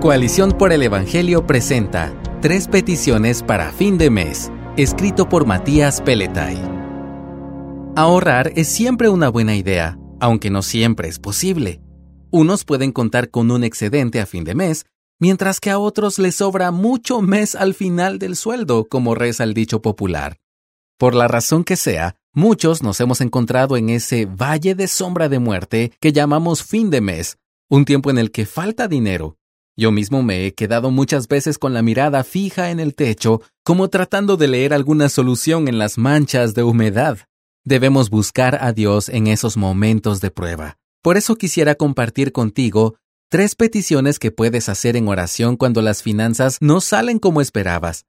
Coalición por el Evangelio presenta Tres peticiones para fin de mes, escrito por Matías Peletay. Ahorrar es siempre una buena idea, aunque no siempre es posible. Unos pueden contar con un excedente a fin de mes, mientras que a otros les sobra mucho mes al final del sueldo, como reza el dicho popular. Por la razón que sea, muchos nos hemos encontrado en ese valle de sombra de muerte que llamamos fin de mes, un tiempo en el que falta dinero, yo mismo me he quedado muchas veces con la mirada fija en el techo, como tratando de leer alguna solución en las manchas de humedad. Debemos buscar a Dios en esos momentos de prueba. Por eso quisiera compartir contigo tres peticiones que puedes hacer en oración cuando las finanzas no salen como esperabas.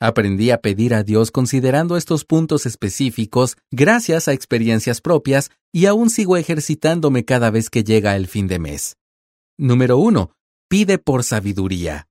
Aprendí a pedir a Dios considerando estos puntos específicos gracias a experiencias propias y aún sigo ejercitándome cada vez que llega el fin de mes. Número 1 pide por sabiduría.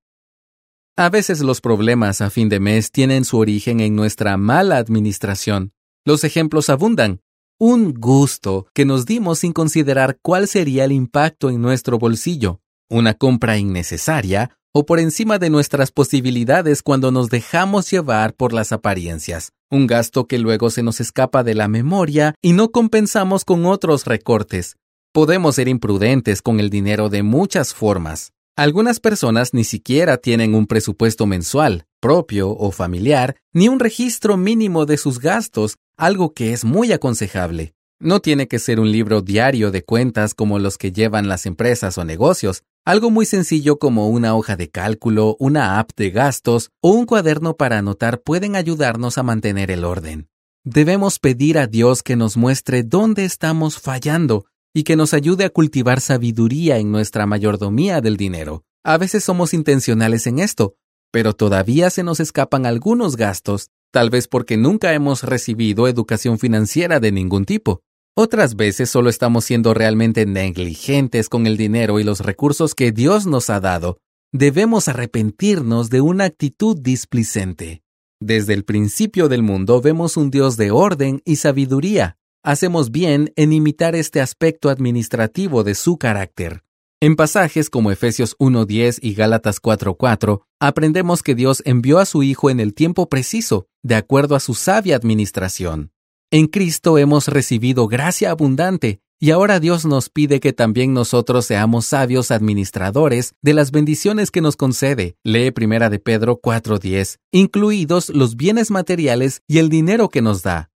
A veces los problemas a fin de mes tienen su origen en nuestra mala administración. Los ejemplos abundan. Un gusto que nos dimos sin considerar cuál sería el impacto en nuestro bolsillo. Una compra innecesaria o por encima de nuestras posibilidades cuando nos dejamos llevar por las apariencias. Un gasto que luego se nos escapa de la memoria y no compensamos con otros recortes. Podemos ser imprudentes con el dinero de muchas formas. Algunas personas ni siquiera tienen un presupuesto mensual, propio o familiar, ni un registro mínimo de sus gastos, algo que es muy aconsejable. No tiene que ser un libro diario de cuentas como los que llevan las empresas o negocios, algo muy sencillo como una hoja de cálculo, una app de gastos o un cuaderno para anotar pueden ayudarnos a mantener el orden. Debemos pedir a Dios que nos muestre dónde estamos fallando y que nos ayude a cultivar sabiduría en nuestra mayordomía del dinero. A veces somos intencionales en esto, pero todavía se nos escapan algunos gastos, tal vez porque nunca hemos recibido educación financiera de ningún tipo. Otras veces solo estamos siendo realmente negligentes con el dinero y los recursos que Dios nos ha dado. Debemos arrepentirnos de una actitud displicente. Desde el principio del mundo vemos un Dios de orden y sabiduría, hacemos bien en imitar este aspecto administrativo de su carácter. En pasajes como Efesios 1.10 y Gálatas 4.4, aprendemos que Dios envió a su Hijo en el tiempo preciso, de acuerdo a su sabia administración. En Cristo hemos recibido gracia abundante, y ahora Dios nos pide que también nosotros seamos sabios administradores de las bendiciones que nos concede. Lee Primera de Pedro 4.10, incluidos los bienes materiales y el dinero que nos da.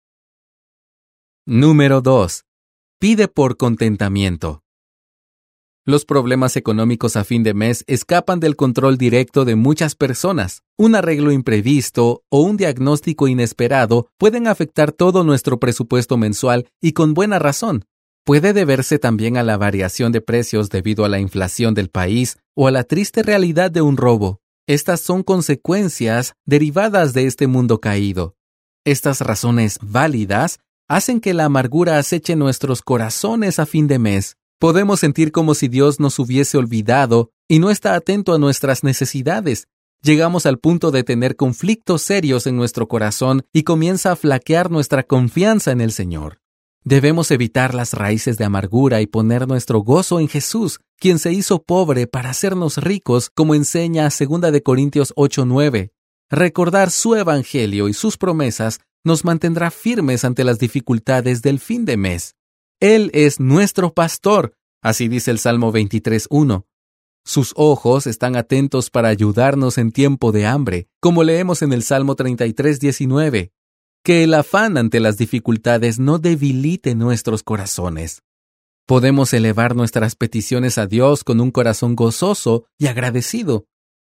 Número 2. Pide por contentamiento. Los problemas económicos a fin de mes escapan del control directo de muchas personas. Un arreglo imprevisto o un diagnóstico inesperado pueden afectar todo nuestro presupuesto mensual y con buena razón. Puede deberse también a la variación de precios debido a la inflación del país o a la triste realidad de un robo. Estas son consecuencias derivadas de este mundo caído. Estas razones válidas hacen que la amargura aceche nuestros corazones a fin de mes. Podemos sentir como si Dios nos hubiese olvidado y no está atento a nuestras necesidades. Llegamos al punto de tener conflictos serios en nuestro corazón y comienza a flaquear nuestra confianza en el Señor. Debemos evitar las raíces de amargura y poner nuestro gozo en Jesús, quien se hizo pobre para hacernos ricos, como enseña 2 de Corintios 8:9. Recordar su evangelio y sus promesas nos mantendrá firmes ante las dificultades del fin de mes. Él es nuestro pastor, así dice el Salmo 23.1. Sus ojos están atentos para ayudarnos en tiempo de hambre, como leemos en el Salmo 33.19. Que el afán ante las dificultades no debilite nuestros corazones. Podemos elevar nuestras peticiones a Dios con un corazón gozoso y agradecido.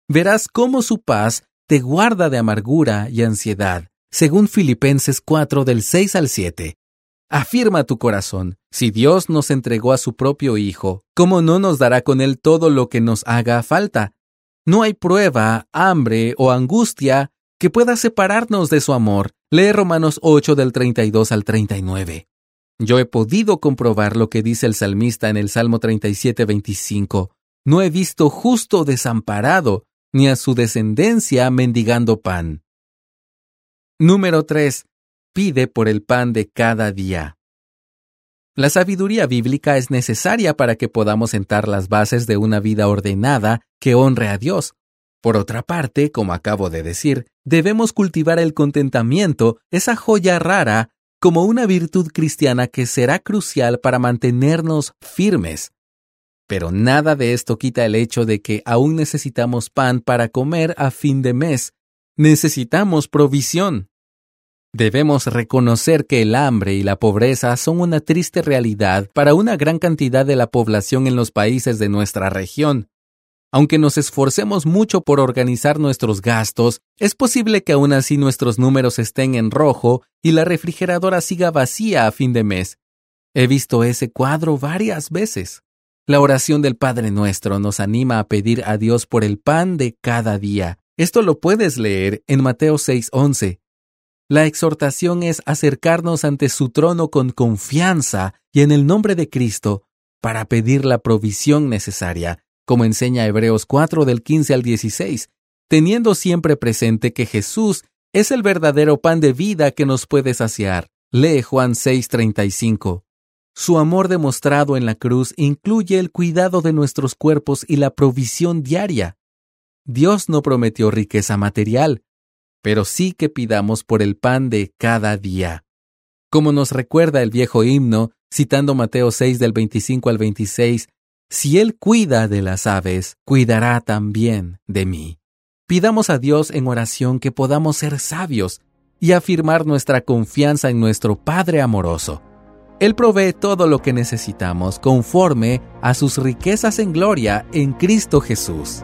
Verás cómo su paz te guarda de amargura y ansiedad según Filipenses 4 del 6 al 7. Afirma tu corazón, si Dios nos entregó a su propio Hijo, ¿cómo no nos dará con Él todo lo que nos haga falta? No hay prueba, hambre o angustia que pueda separarnos de su amor. Lee Romanos 8 del 32 al 39. Yo he podido comprobar lo que dice el salmista en el Salmo 37, 25. No he visto justo desamparado, ni a su descendencia mendigando pan. Número 3. Pide por el pan de cada día. La sabiduría bíblica es necesaria para que podamos sentar las bases de una vida ordenada que honre a Dios. Por otra parte, como acabo de decir, debemos cultivar el contentamiento, esa joya rara, como una virtud cristiana que será crucial para mantenernos firmes. Pero nada de esto quita el hecho de que aún necesitamos pan para comer a fin de mes. Necesitamos provisión. Debemos reconocer que el hambre y la pobreza son una triste realidad para una gran cantidad de la población en los países de nuestra región. Aunque nos esforcemos mucho por organizar nuestros gastos, es posible que aún así nuestros números estén en rojo y la refrigeradora siga vacía a fin de mes. He visto ese cuadro varias veces. La oración del Padre Nuestro nos anima a pedir a Dios por el pan de cada día. Esto lo puedes leer en Mateo 6:11. La exhortación es acercarnos ante su trono con confianza y en el nombre de Cristo para pedir la provisión necesaria, como enseña Hebreos 4 del 15 al 16, teniendo siempre presente que Jesús es el verdadero pan de vida que nos puede saciar. Lee Juan 6:35. Su amor demostrado en la cruz incluye el cuidado de nuestros cuerpos y la provisión diaria. Dios no prometió riqueza material, pero sí que pidamos por el pan de cada día. Como nos recuerda el viejo himno, citando Mateo 6 del 25 al 26, si Él cuida de las aves, cuidará también de mí. Pidamos a Dios en oración que podamos ser sabios y afirmar nuestra confianza en nuestro Padre amoroso. Él provee todo lo que necesitamos conforme a sus riquezas en gloria en Cristo Jesús.